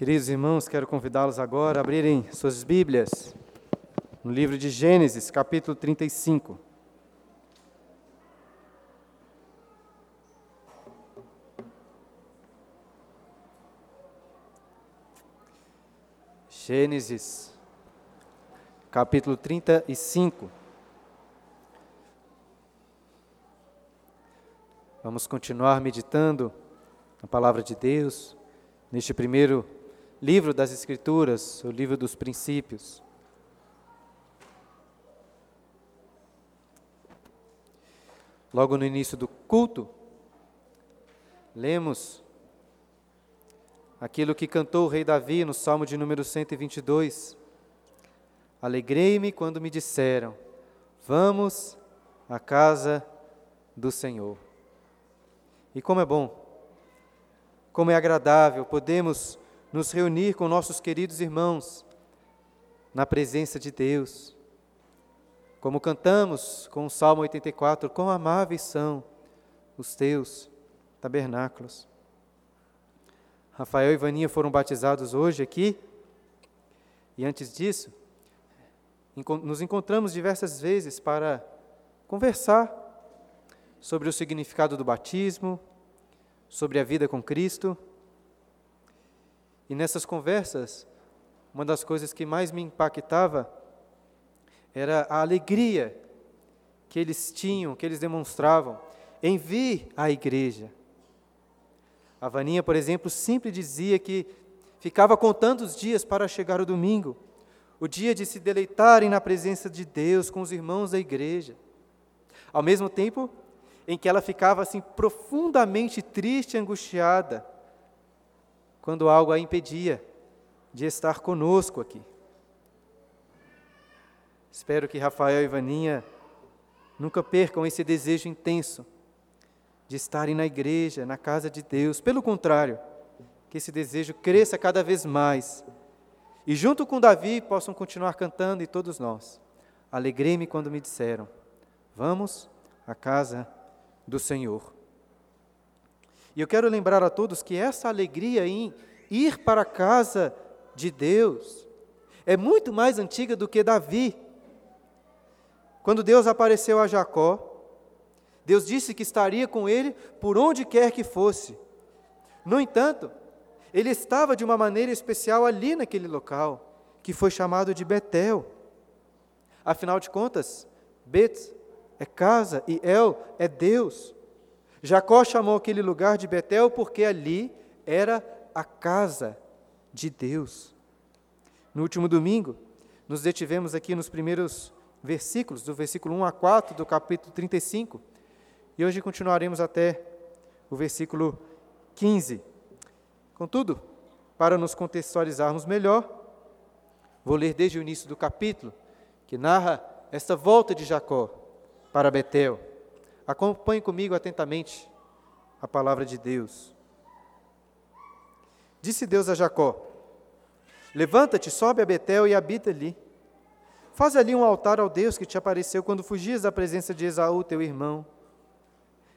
Queridos irmãos, quero convidá-los agora a abrirem suas Bíblias no livro de Gênesis, capítulo 35. Gênesis, capítulo 35. Vamos continuar meditando na palavra de Deus, neste primeiro livro das Escrituras, o livro dos princípios. Logo no início do culto, lemos aquilo que cantou o rei Davi no Salmo de número 122. Alegrei-me quando me disseram: Vamos à casa do Senhor. E como é bom, como é agradável podemos nos reunir com nossos queridos irmãos na presença de Deus. Como cantamos com o Salmo 84, quão amáveis são os teus tabernáculos. Rafael e Vaninha foram batizados hoje aqui, e antes disso, nos encontramos diversas vezes para conversar sobre o significado do batismo, sobre a vida com Cristo. E nessas conversas, uma das coisas que mais me impactava era a alegria que eles tinham, que eles demonstravam em vir à igreja. A Vaninha, por exemplo, sempre dizia que ficava contando os dias para chegar o domingo, o dia de se deleitarem na presença de Deus com os irmãos da igreja. Ao mesmo tempo, em que ela ficava assim profundamente triste e angustiada quando algo a impedia de estar conosco aqui. Espero que Rafael e Vaninha nunca percam esse desejo intenso de estarem na igreja, na casa de Deus. Pelo contrário, que esse desejo cresça cada vez mais. E junto com Davi possam continuar cantando e todos nós. Alegrei-me quando me disseram: Vamos à casa do Senhor. E eu quero lembrar a todos que essa alegria em ir para a casa de Deus é muito mais antiga do que Davi. Quando Deus apareceu a Jacó, Deus disse que estaria com ele por onde quer que fosse. No entanto, ele estava de uma maneira especial ali naquele local, que foi chamado de Betel. Afinal de contas, Bet é casa e El é Deus. Jacó chamou aquele lugar de Betel porque ali era a casa de Deus. No último domingo, nos detivemos aqui nos primeiros versículos, do versículo 1 a 4 do capítulo 35, e hoje continuaremos até o versículo 15. Contudo, para nos contextualizarmos melhor, vou ler desde o início do capítulo, que narra esta volta de Jacó para Betel. Acompanhe comigo atentamente a palavra de Deus. Disse Deus a Jacó: Levanta-te, sobe a Betel e habita ali. Faz ali um altar ao Deus que te apareceu quando fugias da presença de Esaú, teu irmão.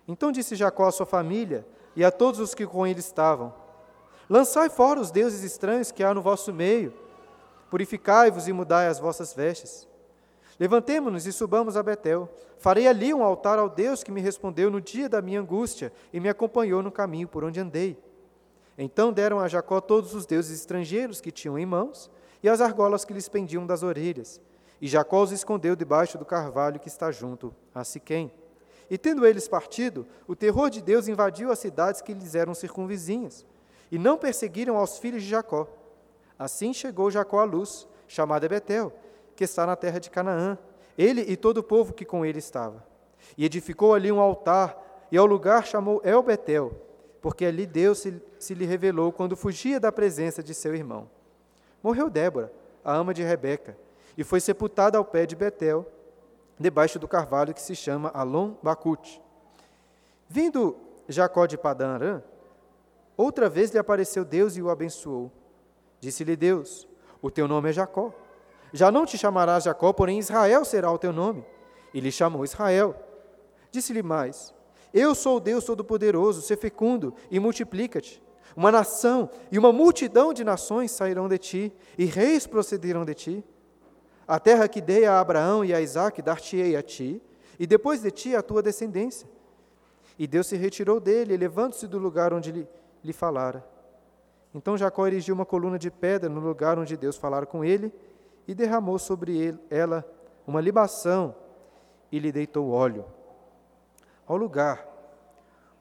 Então disse Jacó à sua família e a todos os que com ele estavam: Lançai fora os deuses estranhos que há no vosso meio, purificai-vos e mudai as vossas vestes. Levantemo-nos e subamos a Betel. Farei ali um altar ao Deus que me respondeu no dia da minha angústia e me acompanhou no caminho por onde andei. Então deram a Jacó todos os deuses estrangeiros que tinham em mãos e as argolas que lhes pendiam das orelhas. E Jacó os escondeu debaixo do carvalho que está junto a Siquém. E tendo eles partido, o terror de Deus invadiu as cidades que lhes eram circunvizinhas, e não perseguiram aos filhos de Jacó. Assim chegou Jacó à luz, chamada Betel, que está na terra de Canaã, ele e todo o povo que com ele estava. E edificou ali um altar, e ao lugar chamou El Betel, porque ali Deus se, se lhe revelou quando fugia da presença de seu irmão. Morreu Débora, a ama de Rebeca, e foi sepultada ao pé de Betel, debaixo do carvalho que se chama Alon Bacute. Vindo Jacó de Padã Arã, outra vez lhe apareceu Deus e o abençoou. Disse-lhe Deus: O teu nome é Jacó já não te chamarás Jacó, porém Israel será o teu nome. E lhe chamou Israel. Disse-lhe mais: Eu sou o Deus Todo-Poderoso, se fecundo e multiplica-te. Uma nação e uma multidão de nações sairão de ti, e reis procederão de ti. A terra que dei a Abraão e a Isaque dar-te-ei a ti, e depois de ti a tua descendência. E Deus se retirou dele, levando-se do lugar onde lhe, lhe falara. Então Jacó erigiu uma coluna de pedra no lugar onde Deus falara com ele, e derramou sobre ela uma libação, e lhe deitou óleo. Ao lugar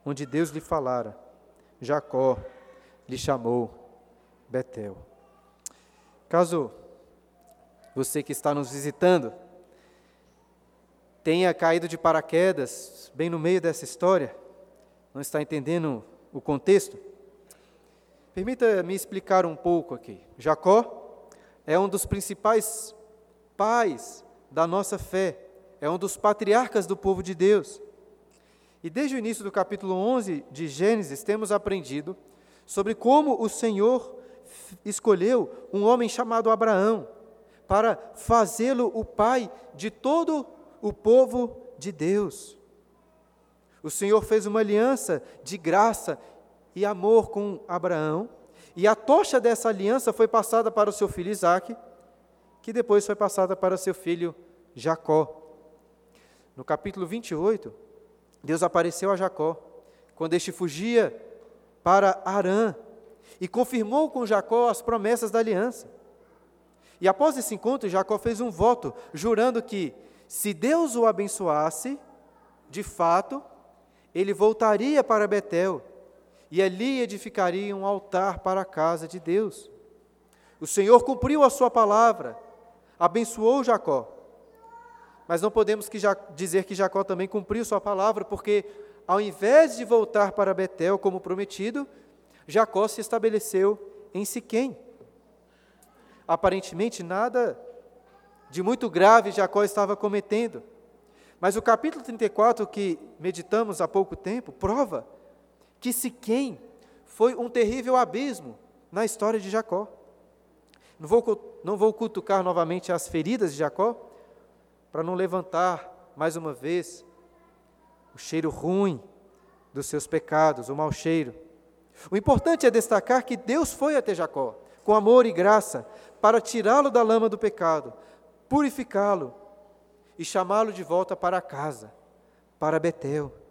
onde Deus lhe falara, Jacó lhe chamou Betel. Caso você que está nos visitando tenha caído de paraquedas bem no meio dessa história, não está entendendo o contexto, permita-me explicar um pouco aqui. Jacó é um dos principais pais da nossa fé, é um dos patriarcas do povo de Deus. E desde o início do capítulo 11 de Gênesis, temos aprendido sobre como o Senhor escolheu um homem chamado Abraão para fazê-lo o pai de todo o povo de Deus. O Senhor fez uma aliança de graça e amor com Abraão, e a tocha dessa aliança foi passada para o seu filho Isaque, que depois foi passada para seu filho Jacó. No capítulo 28, Deus apareceu a Jacó, quando este fugia para Arã, e confirmou com Jacó as promessas da aliança. E após esse encontro, Jacó fez um voto, jurando que, se Deus o abençoasse, de fato, ele voltaria para Betel e ali edificaria um altar para a casa de Deus. O Senhor cumpriu a sua palavra, abençoou Jacó. Mas não podemos que dizer que Jacó também cumpriu sua palavra, porque ao invés de voltar para Betel como prometido, Jacó se estabeleceu em Siquém. Aparentemente nada de muito grave Jacó estava cometendo. Mas o capítulo 34 que meditamos há pouco tempo prova que Siquém foi um terrível abismo na história de Jacó. Não vou, não vou cutucar novamente as feridas de Jacó, para não levantar mais uma vez o cheiro ruim dos seus pecados, o mau cheiro. O importante é destacar que Deus foi até Jacó, com amor e graça, para tirá-lo da lama do pecado, purificá-lo e chamá-lo de volta para casa, para Betel.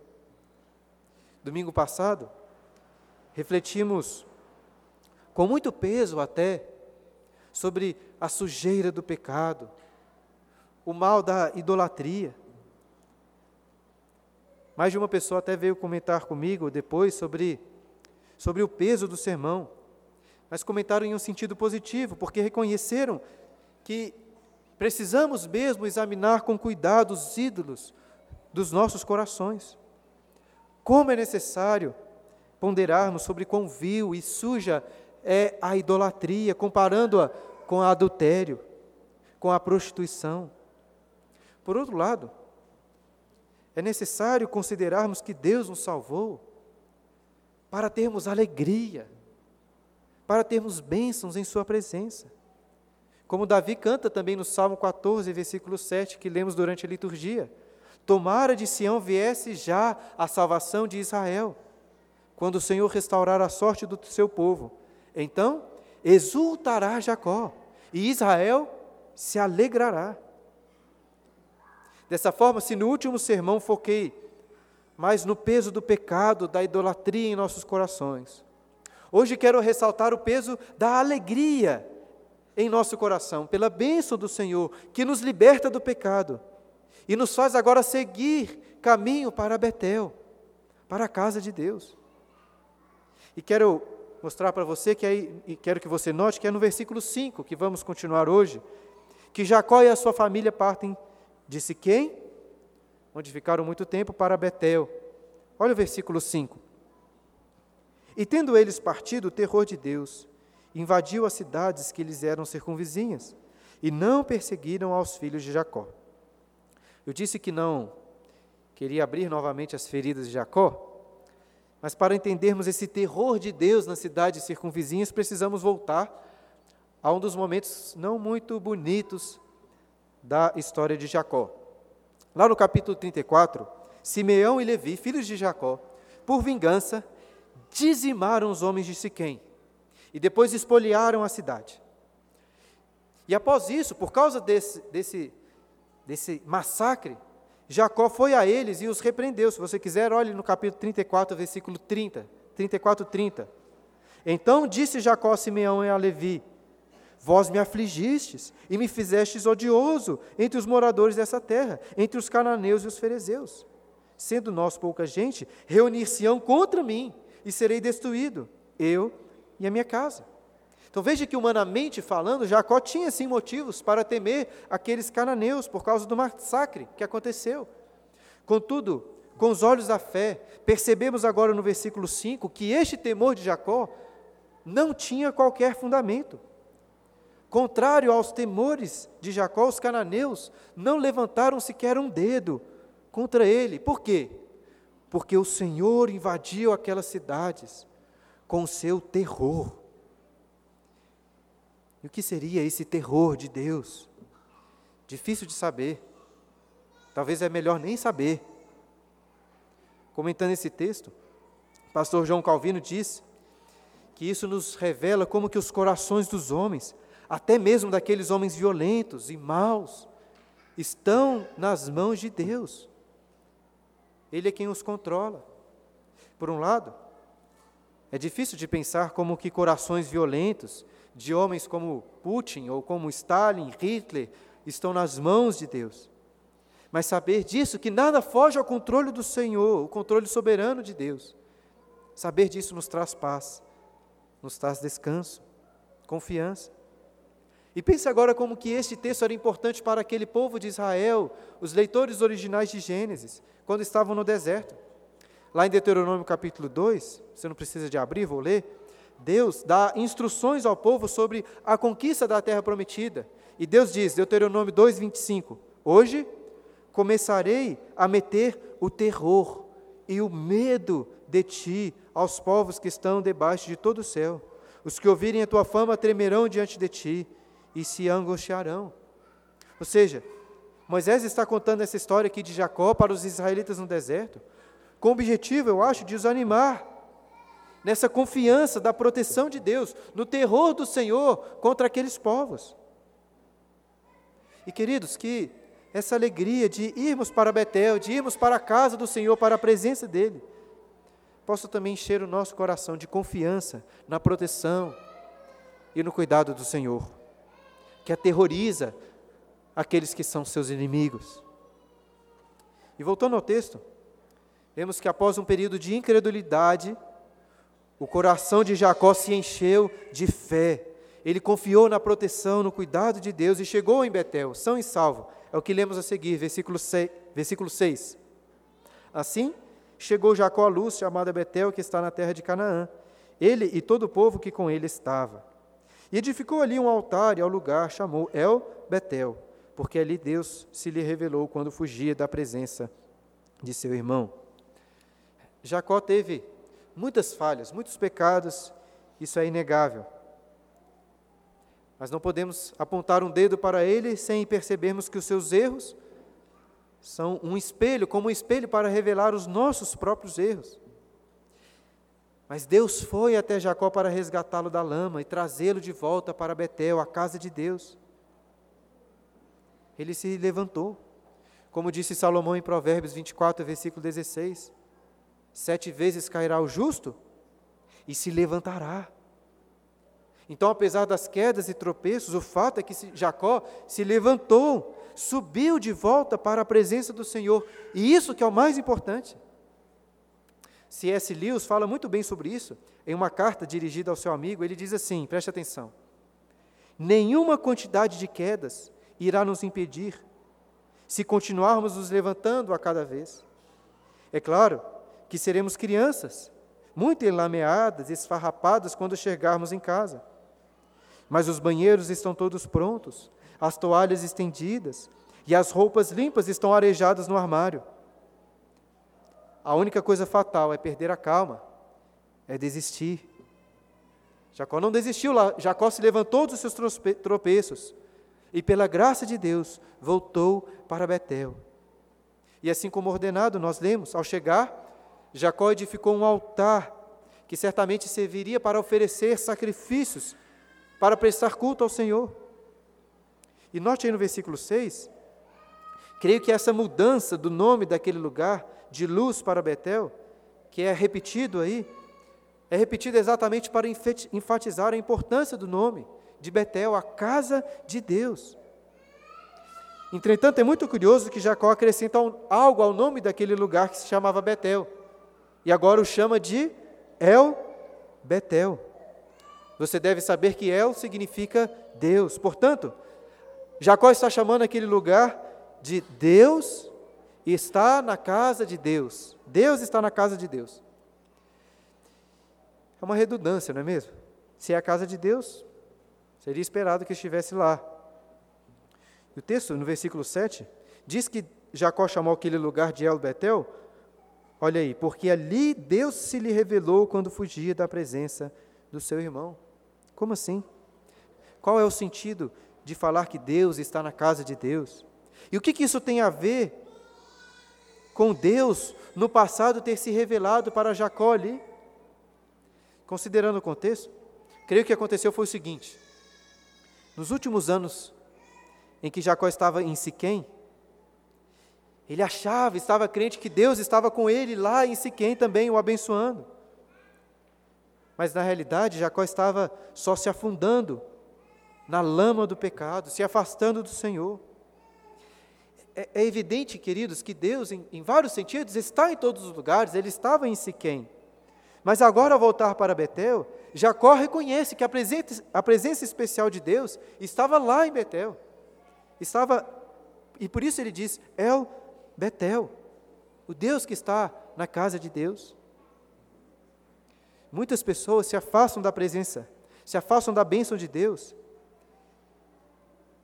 Domingo passado, refletimos com muito peso até sobre a sujeira do pecado, o mal da idolatria. Mais de uma pessoa até veio comentar comigo depois sobre, sobre o peso do sermão, mas comentaram em um sentido positivo, porque reconheceram que precisamos mesmo examinar com cuidado os ídolos dos nossos corações. Como é necessário ponderarmos sobre quão vil e suja é a idolatria, comparando-a com o adultério, com a prostituição. Por outro lado, é necessário considerarmos que Deus nos salvou para termos alegria, para termos bênçãos em Sua presença. Como Davi canta também no Salmo 14, versículo 7, que lemos durante a liturgia: Tomara de Sião viesse já a salvação de Israel, quando o Senhor restaurar a sorte do seu povo. Então exultará Jacó, e Israel se alegrará. Dessa forma, se no último sermão foquei mais no peso do pecado, da idolatria em nossos corações, hoje quero ressaltar o peso da alegria em nosso coração, pela bênção do Senhor, que nos liberta do pecado e nos faz agora seguir caminho para Betel, para a casa de Deus. E quero mostrar para você que aí, e quero que você note que é no versículo 5 que vamos continuar hoje, que Jacó e a sua família partem Disse quem? Onde ficaram muito tempo para Betel. Olha o versículo 5. E tendo eles partido, o terror de Deus invadiu as cidades que lhes eram circunvizinhas, e não perseguiram aos filhos de Jacó. Eu disse que não queria abrir novamente as feridas de Jacó, mas para entendermos esse terror de Deus nas cidades circunvizinhas, precisamos voltar a um dos momentos não muito bonitos da história de Jacó. Lá no capítulo 34, Simeão e Levi, filhos de Jacó, por vingança, dizimaram os homens de Siquém e depois espoliaram a cidade. E após isso, por causa desse, desse, desse massacre, Jacó foi a eles e os repreendeu. Se você quiser, olhe no capítulo 34, versículo 30. 34, 30. Então disse Jacó a Simeão e a Levi: Vós me afligistes e me fizestes odioso entre os moradores dessa terra, entre os cananeus e os ferezeus. Sendo nós pouca gente, reunir-se-ão contra mim e serei destruído, eu e a minha casa. Então veja que, humanamente falando, Jacó tinha sim motivos para temer aqueles cananeus por causa do massacre que aconteceu. Contudo, com os olhos da fé, percebemos agora no versículo 5 que este temor de Jacó não tinha qualquer fundamento. Contrário aos temores de Jacó, os cananeus não levantaram sequer um dedo contra ele. Por quê? Porque o Senhor invadiu aquelas cidades com o seu terror. E o que seria esse terror de Deus? Difícil de saber. Talvez é melhor nem saber. Comentando esse texto, pastor João Calvino diz que isso nos revela como que os corações dos homens, até mesmo daqueles homens violentos e maus, estão nas mãos de Deus. Ele é quem os controla. Por um lado, é difícil de pensar como que corações violentos de homens como Putin ou como Stalin, Hitler, estão nas mãos de Deus. Mas saber disso, que nada foge ao controle do Senhor, o controle soberano de Deus. Saber disso nos traz paz, nos traz descanso, confiança. E pense agora como que este texto era importante para aquele povo de Israel, os leitores originais de Gênesis, quando estavam no deserto. Lá em Deuteronômio capítulo 2, você não precisa de abrir, vou ler. Deus dá instruções ao povo sobre a conquista da terra prometida. E Deus diz, Deuteronômio 2:25, hoje começarei a meter o terror e o medo de ti aos povos que estão debaixo de todo o céu. Os que ouvirem a tua fama tremerão diante de ti e se angustiarão. Ou seja, Moisés está contando essa história aqui de Jacó para os israelitas no deserto, com o objetivo, eu acho, de os animar nessa confiança da proteção de Deus, no terror do Senhor contra aqueles povos. E queridos, que essa alegria de irmos para Betel, de irmos para a casa do Senhor, para a presença dEle, possa também encher o nosso coração de confiança na proteção e no cuidado do Senhor, que aterroriza aqueles que são seus inimigos. E voltando ao texto, vemos que após um período de incredulidade, o coração de Jacó se encheu de fé. Ele confiou na proteção, no cuidado de Deus e chegou em Betel, são e salvo. É o que lemos a seguir, versículo 6. Versículo 6. Assim, chegou Jacó à luz, chamada Betel, que está na terra de Canaã, ele e todo o povo que com ele estava. E edificou ali um altar e ao lugar chamou El Betel, porque ali Deus se lhe revelou quando fugia da presença de seu irmão. Jacó teve muitas falhas, muitos pecados, isso é inegável. Mas não podemos apontar um dedo para ele sem percebermos que os seus erros são um espelho, como um espelho para revelar os nossos próprios erros. Mas Deus foi até Jacó para resgatá-lo da lama e trazê-lo de volta para Betel, a casa de Deus. Ele se levantou, como disse Salomão em Provérbios 24, versículo 16. Sete vezes cairá o justo e se levantará. Então, apesar das quedas e tropeços, o fato é que Jacó se levantou, subiu de volta para a presença do Senhor, e isso que é o mais importante. C.S. Lewis fala muito bem sobre isso, em uma carta dirigida ao seu amigo, ele diz assim: preste atenção. Nenhuma quantidade de quedas irá nos impedir, se continuarmos nos levantando a cada vez. É claro que seremos crianças, muito enlameadas, esfarrapadas quando chegarmos em casa. Mas os banheiros estão todos prontos, as toalhas estendidas e as roupas limpas estão arejadas no armário. A única coisa fatal é perder a calma, é desistir. Jacó não desistiu lá, Jacó se levantou dos seus tropeços e, pela graça de Deus, voltou para Betel. E assim como ordenado, nós lemos, ao chegar, Jacó edificou um altar que certamente serviria para oferecer sacrifícios, para prestar culto ao Senhor. E note aí no versículo 6, creio que essa mudança do nome daquele lugar, de luz para Betel, que é repetido aí, é repetido exatamente para enfatizar a importância do nome de Betel, a casa de Deus. Entretanto, é muito curioso que Jacó acrescenta algo ao nome daquele lugar que se chamava Betel, e agora o chama de El Betel. Você deve saber que El significa Deus. Portanto, Jacó está chamando aquele lugar de Deus está na casa de Deus. Deus está na casa de Deus. É uma redundância, não é mesmo? Se é a casa de Deus, seria esperado que estivesse lá. E o texto, no versículo 7, diz que Jacó chamou aquele lugar de El Betel. Olha aí, porque ali Deus se lhe revelou quando fugia da presença do seu irmão. Como assim? Qual é o sentido de falar que Deus está na casa de Deus. E o que, que isso tem a ver com Deus no passado ter se revelado para Jacó ali? Considerando o contexto, creio que aconteceu foi o seguinte: nos últimos anos em que Jacó estava em Siquém, ele achava, estava crente que Deus estava com ele lá em Siquém também, o abençoando. Mas na realidade, Jacó estava só se afundando na lama do pecado, se afastando do Senhor. É, é evidente, queridos, que Deus, em, em, vários sentidos, está em todos os lugares, ele estava em Siquém. Mas agora, ao voltar para Betel, Jacó reconhece que a presença, a presença especial de Deus estava lá em Betel. Estava, e por isso ele diz, El Betel, o Deus que está na casa de Deus. Muitas pessoas se afastam da presença, se afastam da bênção de Deus,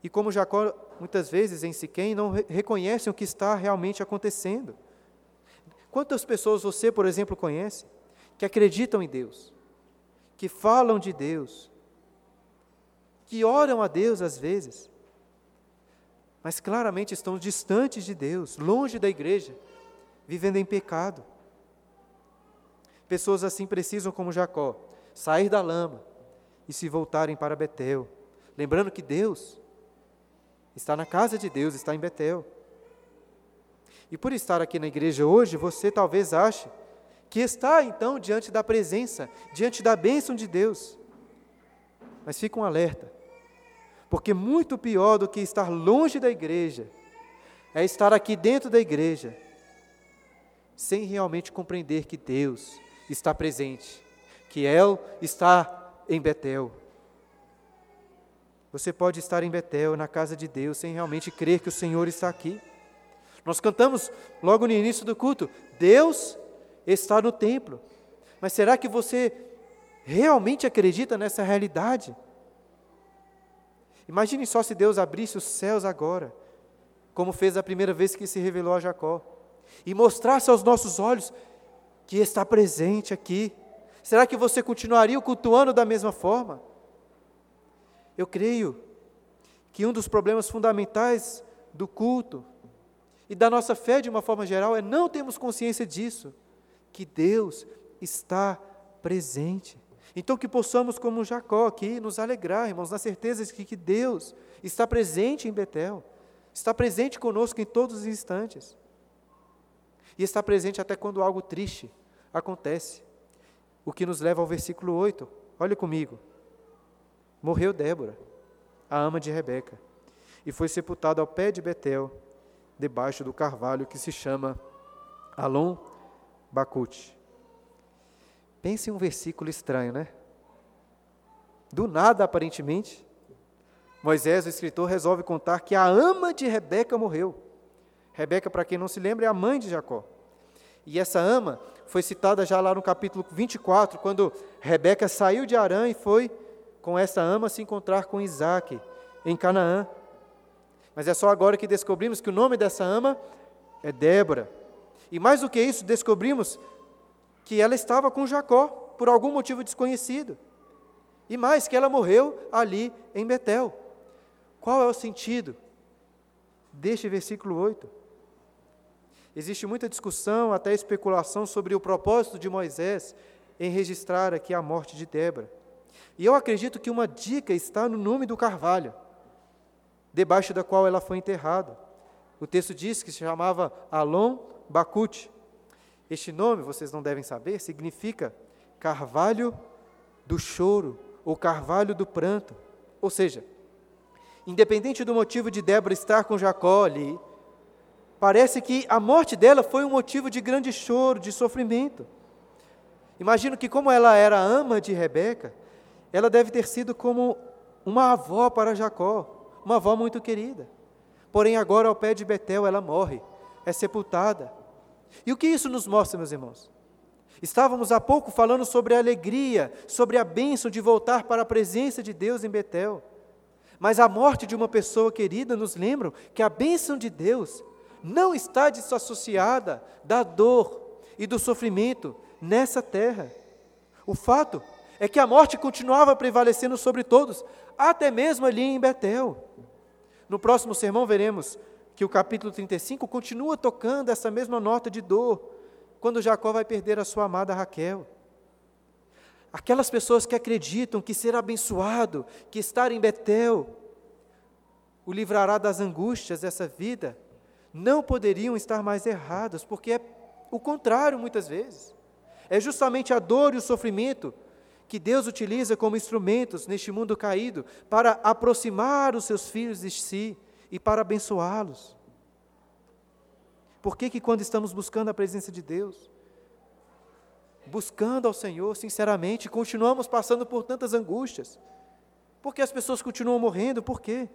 e como Jacó, muitas vezes em Siquém, não reconhecem o que está realmente acontecendo. Quantas pessoas você, por exemplo, conhece que acreditam em Deus, que falam de Deus, que oram a Deus às vezes, mas claramente estão distantes de Deus, longe da igreja, vivendo em pecado. Pessoas assim precisam, como Jacó, sair da lama e se voltarem para Betel, lembrando que Deus está na casa de Deus, está em Betel. E por estar aqui na igreja hoje, você talvez ache que está então diante da presença, diante da bênção de Deus. Mas fica um alerta, porque muito pior do que estar longe da igreja é estar aqui dentro da igreja, sem realmente compreender que Deus está presente, que El está em Betel. Você pode estar em Betel, na casa de Deus, sem realmente crer que o Senhor está aqui. Nós cantamos logo no início do culto: Deus está no templo. Mas será que você realmente acredita nessa realidade? Imagine só se Deus abrisse os céus agora, como fez a primeira vez que se revelou a Jacó, e mostrasse aos nossos olhos que está presente aqui. Será que você continuaria cultuando da mesma forma? Eu creio que um dos problemas fundamentais do culto e da nossa fé de uma forma geral é não termos consciência disso, que Deus está presente. Então que possamos, como Jacó aqui, nos alegrar, irmãos, na certeza de que Deus está presente em Betel, está presente conosco em todos os instantes. E está presente até quando algo triste acontece. O que nos leva ao versículo 8. Olhe comigo morreu Débora, a ama de Rebeca, e foi sepultada ao pé de Betel, debaixo do carvalho que se chama Alon Bacute. Pense em um versículo estranho, né? Do nada, aparentemente, Moisés, o escritor, resolve contar que a ama de Rebeca morreu. Rebeca, para quem não se lembra, é a mãe de Jacó. E essa ama foi citada já lá no capítulo 24, quando Rebeca saiu de Arã e foi com essa ama se encontrar com Isaac em Canaã. Mas é só agora que descobrimos que o nome dessa ama é Débora. E mais do que isso, descobrimos que ela estava com Jacó por algum motivo desconhecido. E mais, que ela morreu ali em Betel. Qual é o sentido deste versículo 8? Existe muita discussão, até especulação sobre o propósito de Moisés em registrar aqui a morte de Débora. E eu acredito que uma dica está no nome do carvalho, debaixo da qual ela foi enterrada. O texto diz que se chamava Alon Bacute. Este nome, vocês não devem saber, significa carvalho do choro ou carvalho do pranto. Ou seja, independente do motivo de Débora estar com Jacó ali, parece que a morte dela foi um motivo de grande choro, de sofrimento. Imagino que, como ela era ama de Rebeca, ela deve ter sido como uma avó para Jacó, uma avó muito querida. Porém, agora, ao pé de Betel, ela morre, é sepultada. E o que isso nos mostra, meus irmãos? Estávamos há pouco falando sobre a alegria, sobre a bênção de voltar para a presença de Deus em Betel. Mas a morte de uma pessoa querida nos lembra que a bênção de Deus não está desassociada da dor e do sofrimento nessa terra. O fato é que a morte continuava prevalecendo sobre todos, até mesmo ali em Betel. No próximo sermão veremos que o capítulo 35 continua tocando essa mesma nota de dor, quando Jacó vai perder a sua amada Raquel. Aquelas pessoas que acreditam que ser abençoado, que estar em Betel, o livrará das angústias dessa vida, não poderiam estar mais erradas, porque é o contrário muitas vezes. É justamente a dor e o sofrimento que Deus utiliza como instrumentos neste mundo caído para aproximar os seus filhos de si e para abençoá-los. Por que, que quando estamos buscando a presença de Deus, buscando ao Senhor sinceramente, continuamos passando por tantas angústias? Porque as pessoas continuam morrendo, por quê?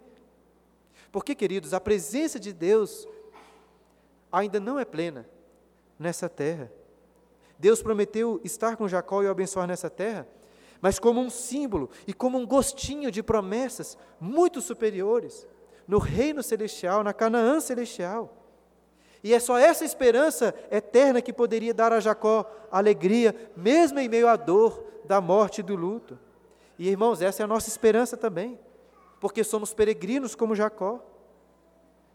Porque, queridos, a presença de Deus ainda não é plena nessa terra. Deus prometeu estar com Jacó e o abençoar nessa terra, mas como um símbolo e como um gostinho de promessas muito superiores no reino celestial, na Canaã celestial. E é só essa esperança eterna que poderia dar a Jacó alegria, mesmo em meio à dor da morte e do luto. E irmãos, essa é a nossa esperança também, porque somos peregrinos como Jacó.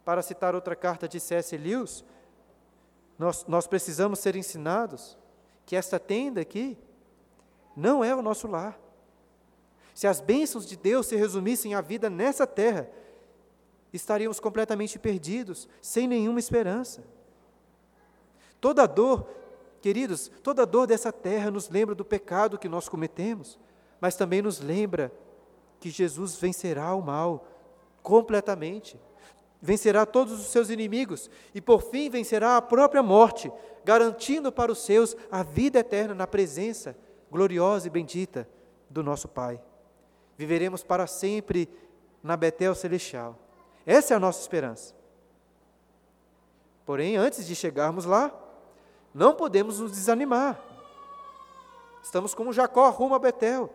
Para citar outra carta de C.S. Lewis, nós, nós precisamos ser ensinados que esta tenda aqui não é o nosso lar. Se as bênçãos de Deus se resumissem à vida nessa terra, estaríamos completamente perdidos, sem nenhuma esperança. Toda dor, queridos, toda dor dessa terra nos lembra do pecado que nós cometemos, mas também nos lembra que Jesus vencerá o mal completamente vencerá todos os seus inimigos e, por fim, vencerá a própria morte, garantindo para os seus a vida eterna na presença gloriosa e bendita do nosso Pai. Viveremos para sempre na Betel Celestial. Essa é a nossa esperança. Porém, antes de chegarmos lá, não podemos nos desanimar. Estamos como Jacó rumo a Betel.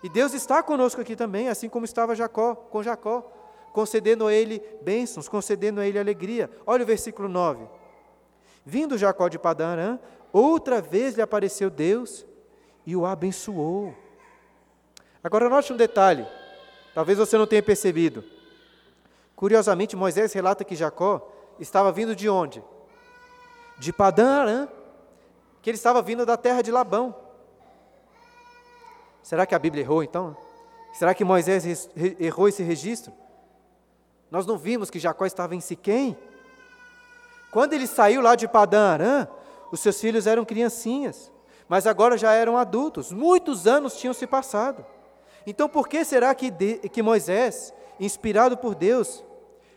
E Deus está conosco aqui também, assim como estava Jacó com Jacó concedendo a ele bênçãos, concedendo a ele alegria. Olha o versículo 9. Vindo Jacó de Padarã, outra vez lhe apareceu Deus e o abençoou. Agora note um detalhe, talvez você não tenha percebido. Curiosamente, Moisés relata que Jacó estava vindo de onde? De Padarã, que ele estava vindo da terra de Labão. Será que a Bíblia errou então? Será que Moisés errou esse registro? Nós não vimos que Jacó estava em Siquém? Quando ele saiu lá de Padã Arã, os seus filhos eram criancinhas, mas agora já eram adultos, muitos anos tinham se passado. Então, por que será que, de, que Moisés, inspirado por Deus,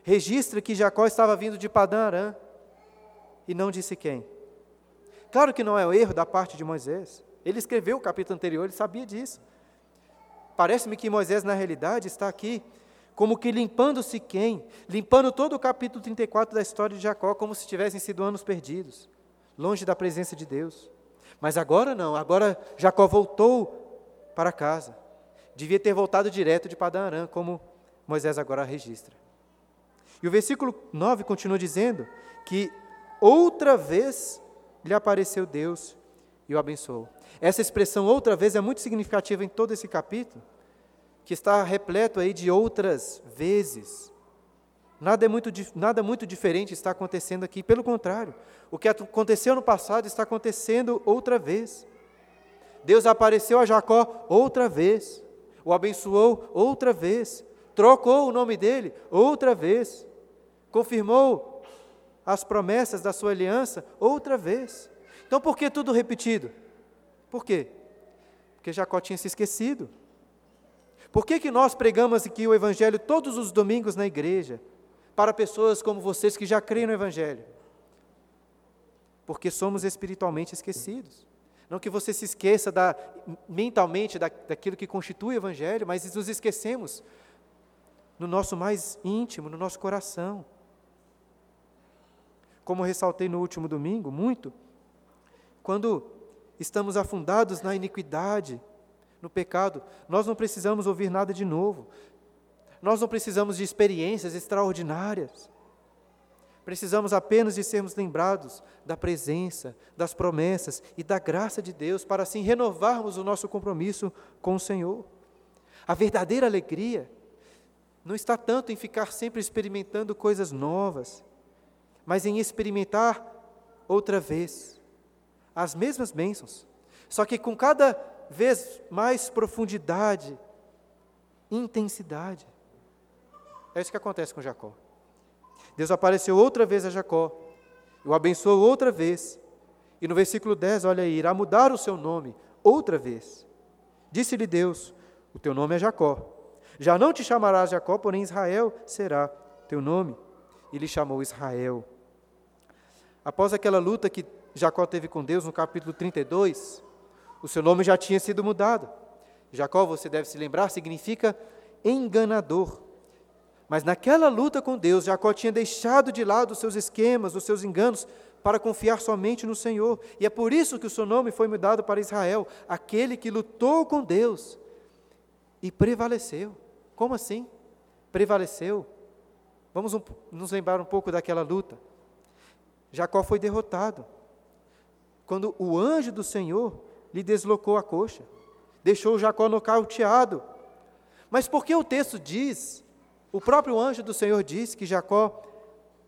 registra que Jacó estava vindo de Padã Arã e não de Siquém? Claro que não é um erro da parte de Moisés. Ele escreveu o capítulo anterior, ele sabia disso. Parece-me que Moisés, na realidade, está aqui como que limpando Siquém, limpando todo o capítulo 34 da história de Jacó, como se tivessem sido anos perdidos, longe da presença de Deus. Mas agora não, agora Jacó voltou para casa. Devia ter voltado direto de Padarã, como Moisés agora registra. E o versículo 9 continua dizendo que outra vez lhe apareceu Deus e o abençoou. Essa expressão outra vez é muito significativa em todo esse capítulo, que está repleto aí de outras vezes. Nada, é muito, nada muito diferente está acontecendo aqui, pelo contrário, o que aconteceu no passado está acontecendo outra vez. Deus apareceu a Jacó outra vez, o abençoou outra vez, trocou o nome dele outra vez, confirmou as promessas da sua aliança outra vez. Então, por que tudo repetido? Por quê? Porque Jacó tinha se esquecido. Por que, que nós pregamos aqui o Evangelho todos os domingos na igreja? Para pessoas como vocês que já creem no Evangelho. Porque somos espiritualmente esquecidos. Não que você se esqueça da, mentalmente da, daquilo que constitui o Evangelho, mas nos esquecemos no nosso mais íntimo, no nosso coração. Como ressaltei no último domingo, muito, quando estamos afundados na iniquidade, no pecado, nós não precisamos ouvir nada de novo. Nós não precisamos de experiências extraordinárias. Precisamos apenas de sermos lembrados da presença, das promessas e da graça de Deus para assim renovarmos o nosso compromisso com o Senhor. A verdadeira alegria não está tanto em ficar sempre experimentando coisas novas, mas em experimentar outra vez as mesmas bênçãos, só que com cada vez mais profundidade, intensidade. É isso que acontece com Jacó. Deus apareceu outra vez a Jacó, o abençoou outra vez, e no versículo 10, olha aí, irá mudar o seu nome outra vez. Disse-lhe Deus: O teu nome é Jacó. Já não te chamarás Jacó, porém Israel será teu nome. E lhe chamou Israel. Após aquela luta que Jacó teve com Deus no capítulo 32, o seu nome já tinha sido mudado. Jacó, você deve se lembrar, significa enganador. Mas naquela luta com Deus, Jacó tinha deixado de lado os seus esquemas, os seus enganos, para confiar somente no Senhor. E é por isso que o seu nome foi mudado para Israel, aquele que lutou com Deus e prevaleceu. Como assim? Prevaleceu. Vamos um, nos lembrar um pouco daquela luta. Jacó foi derrotado. Quando o anjo do Senhor lhe deslocou a coxa, deixou Jacó nocauteado. Mas por que o texto diz, o próprio anjo do Senhor diz que Jacó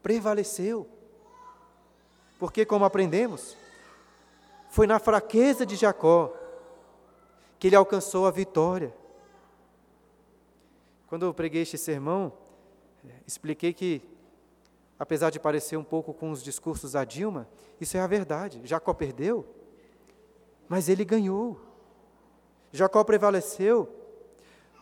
prevaleceu? Porque, como aprendemos, foi na fraqueza de Jacó que ele alcançou a vitória. Quando eu preguei este sermão, expliquei que apesar de parecer um pouco com os discursos da Dilma, isso é a verdade. Jacó perdeu, mas ele ganhou. Jacó prevaleceu,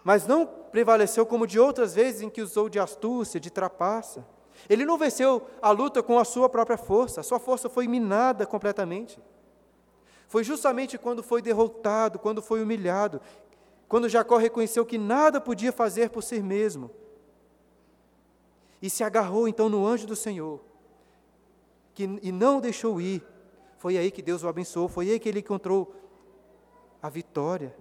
mas não prevaleceu como de outras vezes em que usou de astúcia, de trapaça. Ele não venceu a luta com a sua própria força, a sua força foi minada completamente. Foi justamente quando foi derrotado, quando foi humilhado, quando Jacó reconheceu que nada podia fazer por si mesmo, e se agarrou então no anjo do Senhor, que, e não o deixou ir. Foi aí que Deus o abençoou, foi aí que ele encontrou a vitória.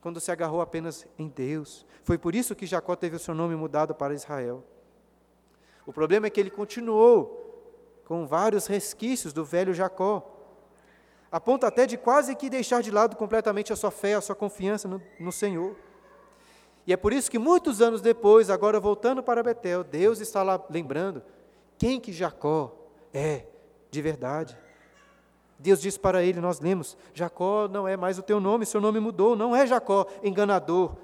Quando se agarrou apenas em Deus. Foi por isso que Jacó teve o seu nome mudado para Israel. O problema é que ele continuou com vários resquícios do velho Jacó, a ponto até de quase que deixar de lado completamente a sua fé, a sua confiança no, no Senhor. E é por isso que muitos anos depois, agora voltando para Betel, Deus está lá lembrando quem que Jacó é de verdade. Deus diz para ele, nós lemos: Jacó não é mais o teu nome, seu nome mudou, não é Jacó enganador.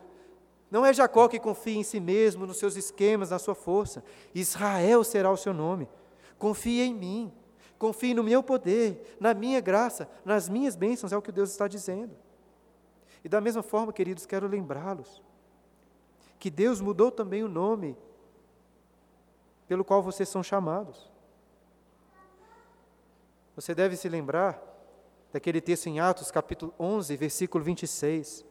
Não é Jacó que confia em si mesmo, nos seus esquemas, na sua força. Israel será o seu nome. Confie em mim. Confie no meu poder, na minha graça, nas minhas bênçãos, é o que Deus está dizendo. E da mesma forma, queridos, quero lembrá-los que Deus mudou também o nome pelo qual vocês são chamados. Você deve se lembrar daquele texto em Atos, capítulo 11, versículo 26,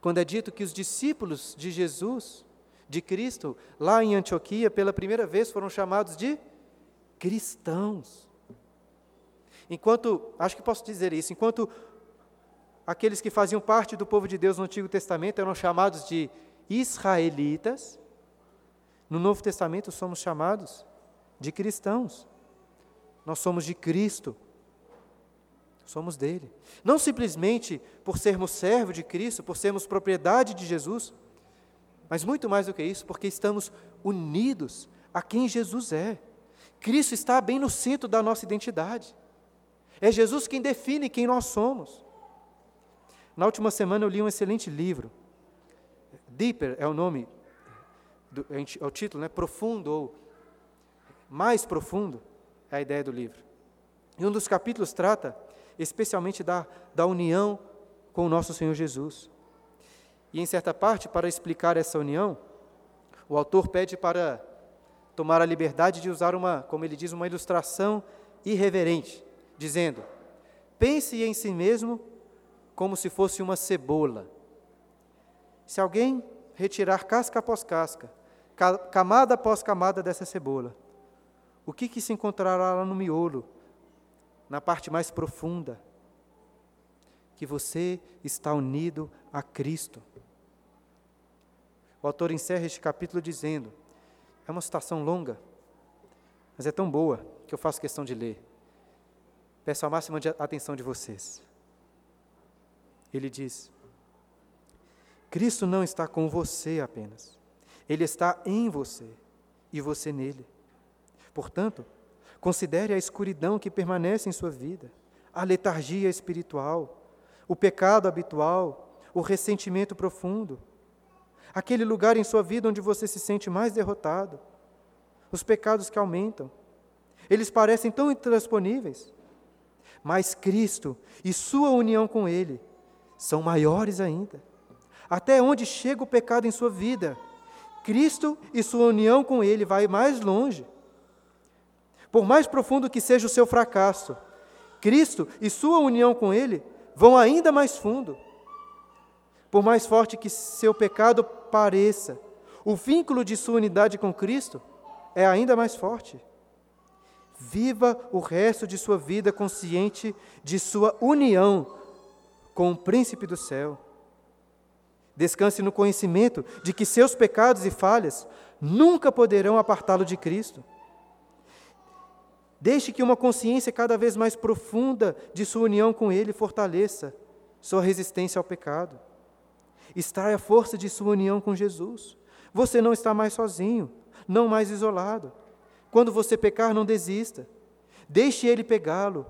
quando é dito que os discípulos de Jesus, de Cristo, lá em Antioquia, pela primeira vez foram chamados de cristãos. Enquanto, acho que posso dizer isso, enquanto aqueles que faziam parte do povo de Deus no Antigo Testamento eram chamados de israelitas, no Novo Testamento somos chamados de cristãos. Nós somos de Cristo. Somos dele. Não simplesmente por sermos servo de Cristo, por sermos propriedade de Jesus, mas muito mais do que isso, porque estamos unidos a quem Jesus é. Cristo está bem no centro da nossa identidade. É Jesus quem define quem nós somos. Na última semana eu li um excelente livro. Deeper é o nome, do, é o título, né? Profundo ou mais profundo é a ideia do livro. E um dos capítulos trata especialmente da, da união com o nosso Senhor Jesus. E em certa parte, para explicar essa união, o autor pede para tomar a liberdade de usar uma, como ele diz, uma ilustração irreverente, dizendo: pense em si mesmo como se fosse uma cebola. Se alguém retirar casca após casca, camada após camada dessa cebola, o que, que se encontrará lá no miolo, na parte mais profunda? Que você está unido a Cristo. O autor encerra este capítulo dizendo: é uma citação longa, mas é tão boa que eu faço questão de ler. Peço a máxima de atenção de vocês. Ele diz: Cristo não está com você apenas, Ele está em você e você nele. Portanto, considere a escuridão que permanece em sua vida, a letargia espiritual, o pecado habitual, o ressentimento profundo, aquele lugar em sua vida onde você se sente mais derrotado, os pecados que aumentam. Eles parecem tão intransponíveis, mas Cristo e sua união com Ele são maiores ainda. Até onde chega o pecado em sua vida, Cristo e sua união com Ele vai mais longe. Por mais profundo que seja o seu fracasso, Cristo e sua união com Ele vão ainda mais fundo. Por mais forte que seu pecado pareça, o vínculo de sua unidade com Cristo é ainda mais forte. Viva o resto de sua vida consciente de sua união com o príncipe do céu. Descanse no conhecimento de que seus pecados e falhas nunca poderão apartá-lo de Cristo. Deixe que uma consciência cada vez mais profunda de sua união com Ele fortaleça sua resistência ao pecado. Extraia a força de sua união com Jesus. Você não está mais sozinho, não mais isolado. Quando você pecar, não desista. Deixe Ele pegá-lo,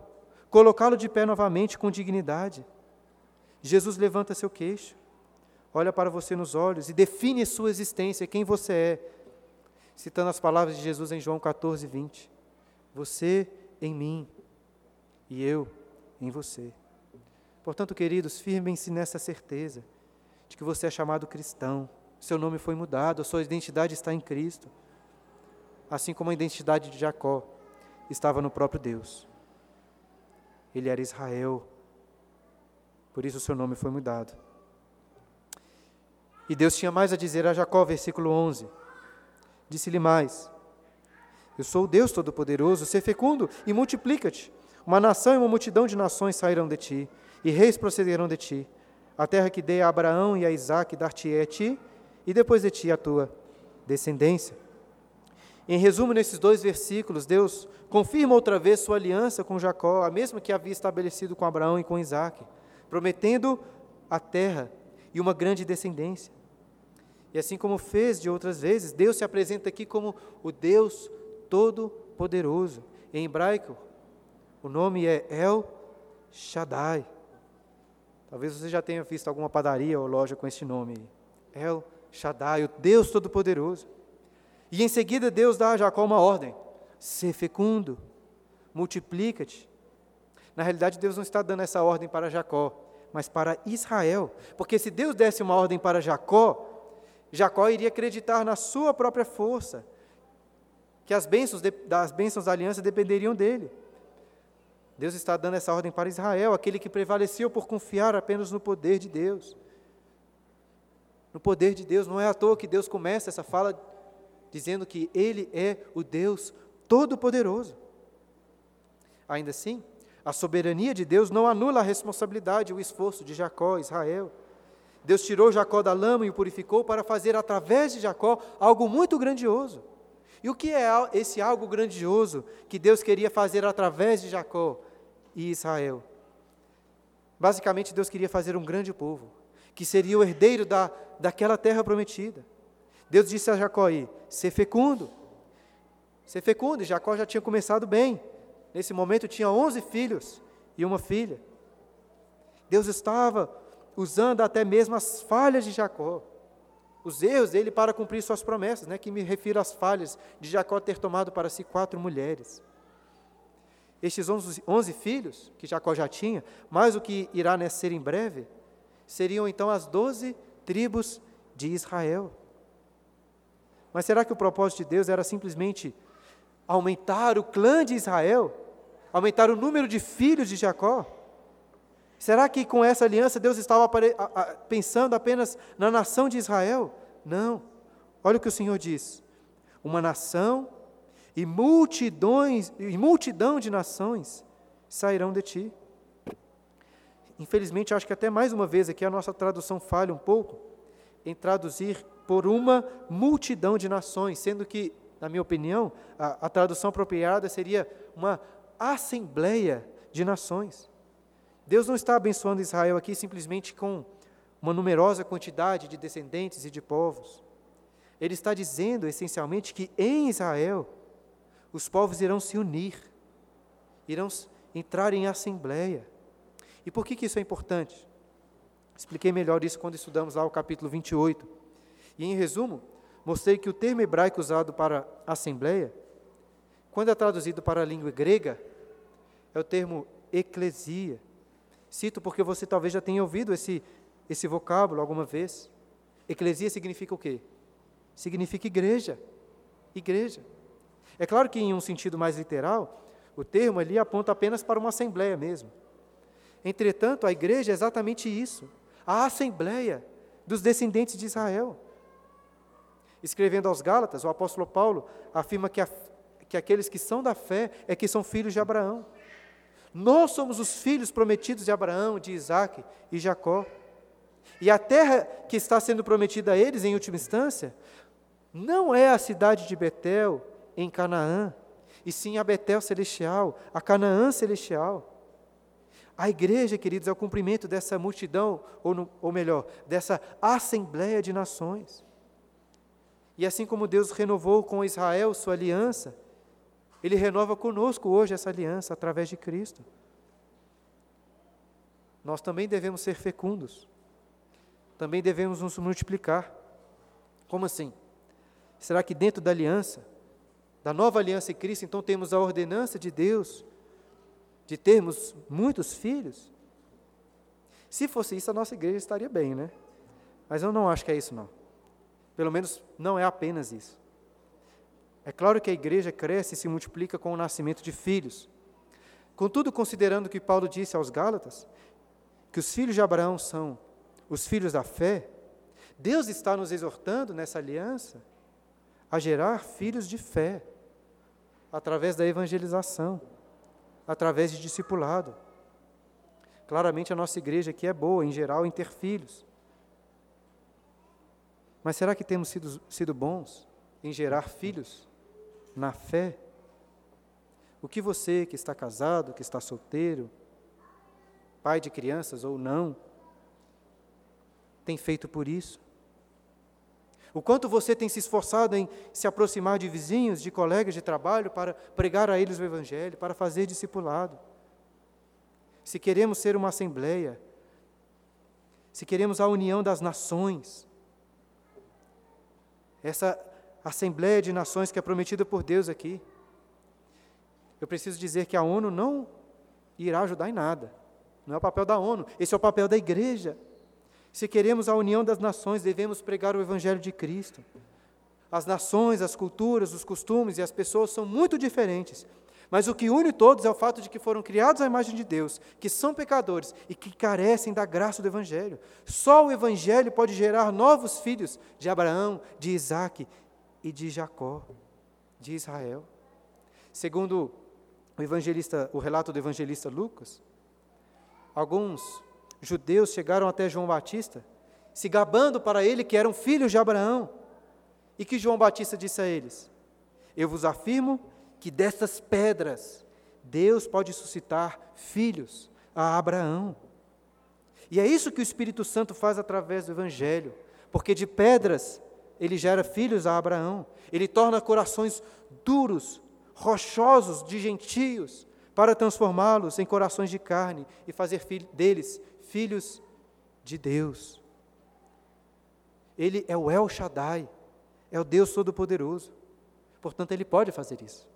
colocá-lo de pé novamente com dignidade. Jesus levanta seu queixo, olha para você nos olhos e define sua existência, quem você é, citando as palavras de Jesus em João 14, 20. Você em mim e eu em você. Portanto, queridos, firmem-se nessa certeza de que você é chamado cristão, seu nome foi mudado, a sua identidade está em Cristo, assim como a identidade de Jacó estava no próprio Deus. Ele era Israel, por isso o seu nome foi mudado. E Deus tinha mais a dizer a Jacó, versículo 11. Disse-lhe mais: Eu sou o Deus Todo-Poderoso, ser fecundo e multiplica-te. Uma nação e uma multidão de nações sairão de ti, e reis procederão de ti. A terra que dei a Abraão e a Isaac dar-te-é a ti, e depois de ti a tua descendência. Em resumo, nesses dois versículos, Deus confirma outra vez sua aliança com Jacó, a mesma que havia estabelecido com Abraão e com Isaac prometendo a terra e uma grande descendência. E assim como fez de outras vezes, Deus se apresenta aqui como o Deus Todo-Poderoso. Em hebraico, o nome é El Shaddai. Talvez você já tenha visto alguma padaria ou loja com esse nome. El Shaddai, o Deus Todo-Poderoso. E em seguida Deus dá a Jacó uma ordem: ser fecundo, multiplica-te. Na realidade, Deus não está dando essa ordem para Jacó, mas para Israel. Porque se Deus desse uma ordem para Jacó, Jacó iria acreditar na sua própria força, que as bênçãos das bênçãos da aliança dependeriam dele. Deus está dando essa ordem para Israel, aquele que prevaleceu por confiar apenas no poder de Deus. No poder de Deus, não é à toa que Deus começa essa fala dizendo que Ele é o Deus Todo-Poderoso. Ainda assim, a soberania de Deus não anula a responsabilidade e o esforço de Jacó, Israel. Deus tirou Jacó da lama e o purificou para fazer através de Jacó algo muito grandioso. E o que é esse algo grandioso que Deus queria fazer através de Jacó e Israel? Basicamente, Deus queria fazer um grande povo, que seria o herdeiro da, daquela terra prometida. Deus disse a Jacó aí: ser fecundo. Ser fecundo, e Jacó já tinha começado bem. Nesse momento tinha 11 filhos e uma filha. Deus estava usando até mesmo as falhas de Jacó, os erros dele para cumprir suas promessas, né, que me refiro às falhas de Jacó ter tomado para si quatro mulheres. Estes onze, onze filhos que Jacó já tinha, mais o que irá nascer em breve, seriam então as doze tribos de Israel. Mas será que o propósito de Deus era simplesmente aumentar o clã de Israel? Aumentar o número de filhos de Jacó? Será que com essa aliança Deus estava pensando apenas na nação de Israel? Não. Olha o que o Senhor diz: uma nação e multidões e multidão de nações sairão de ti. Infelizmente, acho que até mais uma vez aqui a nossa tradução falha um pouco em traduzir por uma multidão de nações, sendo que, na minha opinião, a, a tradução apropriada seria uma assembleia de nações. Deus não está abençoando Israel aqui simplesmente com uma numerosa quantidade de descendentes e de povos. Ele está dizendo, essencialmente, que em Israel os povos irão se unir, irão entrar em assembleia. E por que, que isso é importante? Expliquei melhor isso quando estudamos lá o capítulo 28. E, em resumo, mostrei que o termo hebraico usado para assembleia, quando é traduzido para a língua grega, é o termo eclesia. Cito porque você talvez já tenha ouvido esse, esse vocábulo alguma vez. Eclesia significa o quê? Significa igreja. Igreja. É claro que, em um sentido mais literal, o termo ali aponta apenas para uma assembleia mesmo. Entretanto, a igreja é exatamente isso a assembleia dos descendentes de Israel. Escrevendo aos Gálatas, o apóstolo Paulo afirma que, a, que aqueles que são da fé é que são filhos de Abraão. Nós somos os filhos prometidos de Abraão, de Isaac e Jacó. E a terra que está sendo prometida a eles, em última instância, não é a cidade de Betel, em Canaã, e sim a Betel celestial, a Canaã celestial. A igreja, queridos, é o cumprimento dessa multidão, ou, no, ou melhor, dessa assembleia de nações. E assim como Deus renovou com Israel sua aliança, Ele renova conosco hoje essa aliança através de Cristo. Nós também devemos ser fecundos, também devemos nos multiplicar. Como assim? Será que dentro da aliança, da nova aliança em Cristo, então temos a ordenança de Deus de termos muitos filhos? Se fosse isso, a nossa igreja estaria bem, né? Mas eu não acho que é isso, não. Pelo menos não é apenas isso. É claro que a igreja cresce e se multiplica com o nascimento de filhos. Contudo, considerando que Paulo disse aos Gálatas, que os filhos de Abraão são os filhos da fé, Deus está nos exortando nessa aliança a gerar filhos de fé, através da evangelização, através de discipulado. Claramente a nossa igreja aqui é boa, em geral, em ter filhos. Mas será que temos sido, sido bons em gerar filhos na fé? O que você que está casado, que está solteiro, pai de crianças ou não, tem feito por isso? O quanto você tem se esforçado em se aproximar de vizinhos, de colegas de trabalho, para pregar a eles o Evangelho, para fazer discipulado. Se queremos ser uma assembleia, se queremos a união das nações, essa assembleia de nações que é prometida por Deus aqui, eu preciso dizer que a ONU não irá ajudar em nada. Não é o papel da ONU, esse é o papel da igreja. Se queremos a união das nações, devemos pregar o Evangelho de Cristo. As nações, as culturas, os costumes e as pessoas são muito diferentes, mas o que une todos é o fato de que foram criados à imagem de Deus, que são pecadores e que carecem da graça do Evangelho. Só o Evangelho pode gerar novos filhos de Abraão, de Isaac e de Jacó, de Israel. Segundo o evangelista, o relato do evangelista Lucas, alguns judeus chegaram até João Batista, se gabando para ele que eram filhos de Abraão. E que João Batista disse a eles: Eu vos afirmo que dessas pedras Deus pode suscitar filhos a Abraão. E é isso que o Espírito Santo faz através do Evangelho, porque de pedras ele gera filhos a Abraão, ele torna corações duros, rochosos de gentios, para transformá-los em corações de carne e fazer deles filhos de Deus. Ele é o El Shaddai, é o Deus Todo-Poderoso. Portanto, ele pode fazer isso.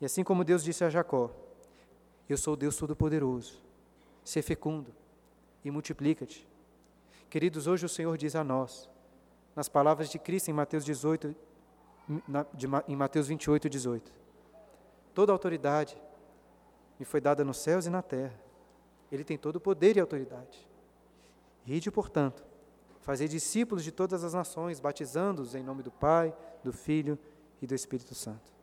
E assim como Deus disse a Jacó: Eu sou o Deus Todo-Poderoso, ser fecundo e multiplica-te. Queridos, hoje o Senhor diz a nós, nas palavras de Cristo em Mateus 18, em Mateus 28, 18: Toda autoridade me foi dada nos céus e na terra. Ele tem todo o poder e autoridade. Ide, portanto, fazer discípulos de todas as nações, batizando-os em nome do Pai, do Filho e do Espírito Santo.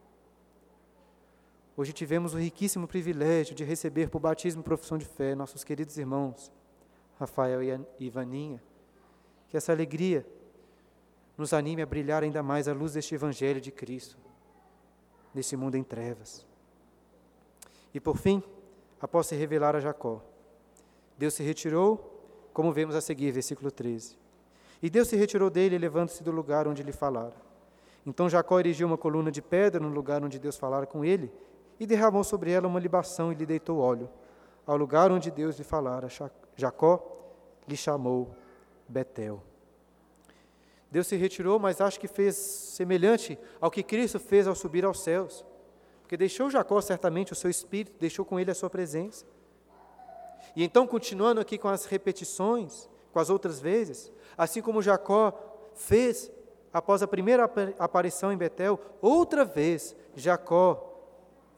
Hoje tivemos o riquíssimo privilégio de receber por batismo e profissão de fé nossos queridos irmãos, Rafael e Ivaninha. Que essa alegria nos anime a brilhar ainda mais a luz deste Evangelho de Cristo, nesse mundo em trevas. E por fim, após se revelar a Jacó, Deus se retirou, como vemos a seguir, versículo 13. E Deus se retirou dele, levando-se do lugar onde lhe falara. Então Jacó erigiu uma coluna de pedra no lugar onde Deus falara com ele, e derramou sobre ela uma libação e lhe deitou óleo. Ao lugar onde Deus lhe falara, Jacó lhe chamou Betel. Deus se retirou, mas acho que fez semelhante ao que Cristo fez ao subir aos céus. Porque deixou Jacó certamente o seu espírito, deixou com ele a sua presença. E então, continuando aqui com as repetições, com as outras vezes, assim como Jacó fez após a primeira aparição em Betel, outra vez Jacó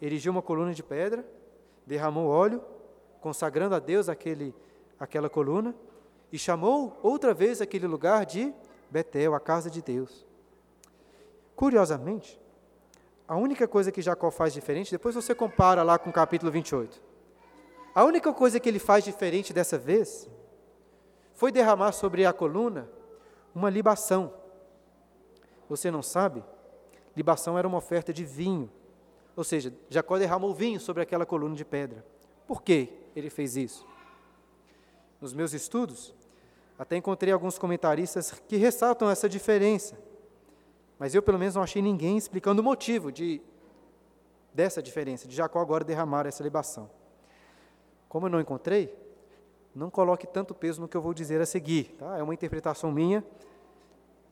erigiu uma coluna de pedra, derramou óleo, consagrando a Deus aquele, aquela coluna, e chamou outra vez aquele lugar de Betel, a casa de Deus. Curiosamente, a única coisa que Jacó faz diferente, depois você compara lá com o capítulo 28. A única coisa que ele faz diferente dessa vez foi derramar sobre a coluna uma libação. Você não sabe? Libação era uma oferta de vinho ou seja, Jacó derramou vinho sobre aquela coluna de pedra. Por que ele fez isso? Nos meus estudos, até encontrei alguns comentaristas que ressaltam essa diferença. Mas eu, pelo menos, não achei ninguém explicando o motivo de, dessa diferença, de Jacó agora derramar essa libação. Como eu não encontrei, não coloque tanto peso no que eu vou dizer a seguir. Tá? É uma interpretação minha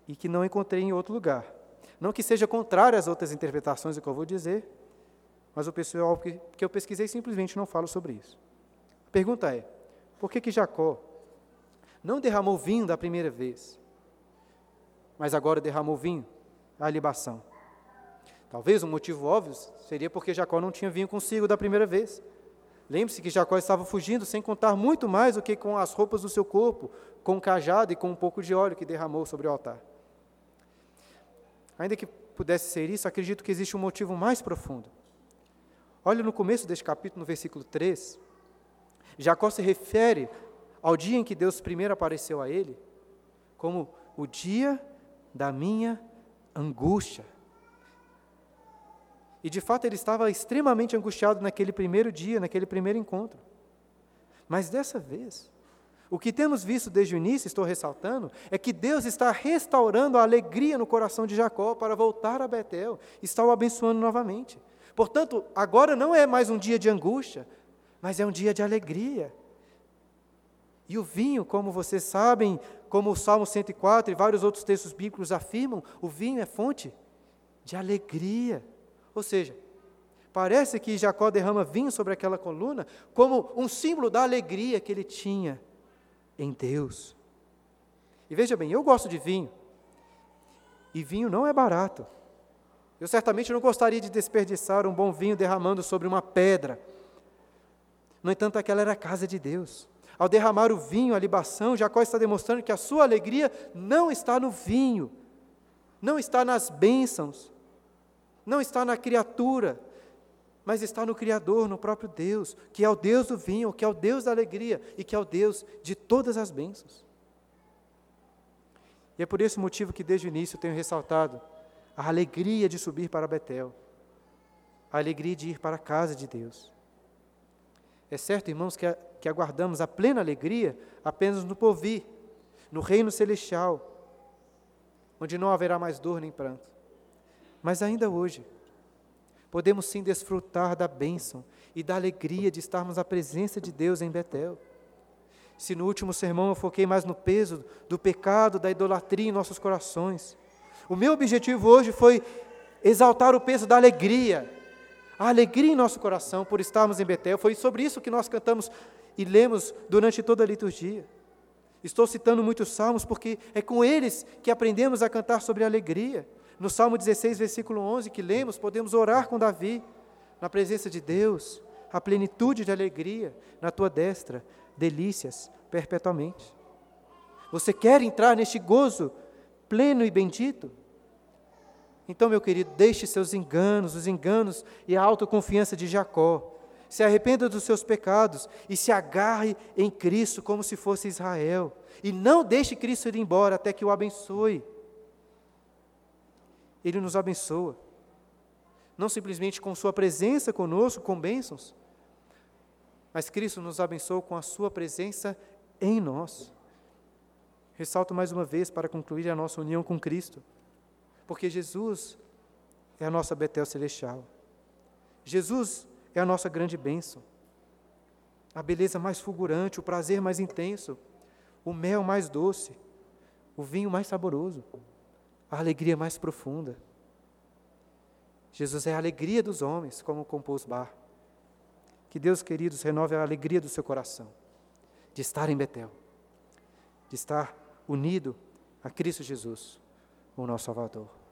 e que não encontrei em outro lugar. Não que seja contrária às outras interpretações do que eu vou dizer, mas o pessoal que, que eu pesquisei simplesmente não fala sobre isso. A pergunta é: por que, que Jacó não derramou vinho da primeira vez, mas agora derramou vinho, a libação? Talvez um motivo óbvio seria porque Jacó não tinha vinho consigo da primeira vez. Lembre-se que Jacó estava fugindo sem contar muito mais do que com as roupas do seu corpo, com o cajado e com um pouco de óleo que derramou sobre o altar. Ainda que pudesse ser isso, acredito que existe um motivo mais profundo. Olha no começo deste capítulo, no versículo 3, Jacó se refere ao dia em que Deus primeiro apareceu a ele como o dia da minha angústia. E de fato ele estava extremamente angustiado naquele primeiro dia, naquele primeiro encontro. Mas dessa vez, o que temos visto desde o início, estou ressaltando, é que Deus está restaurando a alegria no coração de Jacó para voltar a Betel, está o abençoando novamente. Portanto, agora não é mais um dia de angústia, mas é um dia de alegria. E o vinho, como vocês sabem, como o Salmo 104 e vários outros textos bíblicos afirmam, o vinho é fonte de alegria. Ou seja, parece que Jacó derrama vinho sobre aquela coluna como um símbolo da alegria que ele tinha em Deus. E veja bem, eu gosto de vinho. E vinho não é barato. Eu certamente não gostaria de desperdiçar um bom vinho derramando sobre uma pedra. No entanto, aquela era a casa de Deus. Ao derramar o vinho, a libação, Jacó está demonstrando que a sua alegria não está no vinho, não está nas bênçãos, não está na criatura, mas está no Criador, no próprio Deus, que é o Deus do vinho, que é o Deus da alegria e que é o Deus de todas as bênçãos. E é por esse motivo que desde o início tenho ressaltado a alegria de subir para Betel, a alegria de ir para a casa de Deus. É certo, irmãos, que, a, que aguardamos a plena alegria apenas no porvir, no reino celestial, onde não haverá mais dor nem pranto. Mas ainda hoje, podemos sim desfrutar da bênção e da alegria de estarmos na presença de Deus em Betel. Se no último sermão eu foquei mais no peso do pecado, da idolatria em nossos corações, o meu objetivo hoje foi exaltar o peso da alegria, a alegria em nosso coração por estarmos em Betel. Foi sobre isso que nós cantamos e lemos durante toda a liturgia. Estou citando muitos salmos porque é com eles que aprendemos a cantar sobre a alegria. No Salmo 16, versículo 11, que lemos, podemos orar com Davi, na presença de Deus, a plenitude de alegria, na tua destra, delícias perpetuamente. Você quer entrar neste gozo pleno e bendito? Então, meu querido, deixe seus enganos, os enganos e a autoconfiança de Jacó. Se arrependa dos seus pecados e se agarre em Cristo como se fosse Israel. E não deixe Cristo ir embora até que o abençoe. Ele nos abençoa. Não simplesmente com Sua presença conosco, com bênçãos, mas Cristo nos abençoa com a Sua presença em nós. Ressalto mais uma vez para concluir a nossa união com Cristo, porque Jesus é a nossa Betel celestial. Jesus é a nossa grande bênção. A beleza mais fulgurante, o prazer mais intenso, o mel mais doce, o vinho mais saboroso a alegria mais profunda. Jesus é a alegria dos homens, como compôs Bar. Que Deus, queridos, renove a alegria do seu coração, de estar em Betel, de estar unido a Cristo Jesus, o nosso Salvador.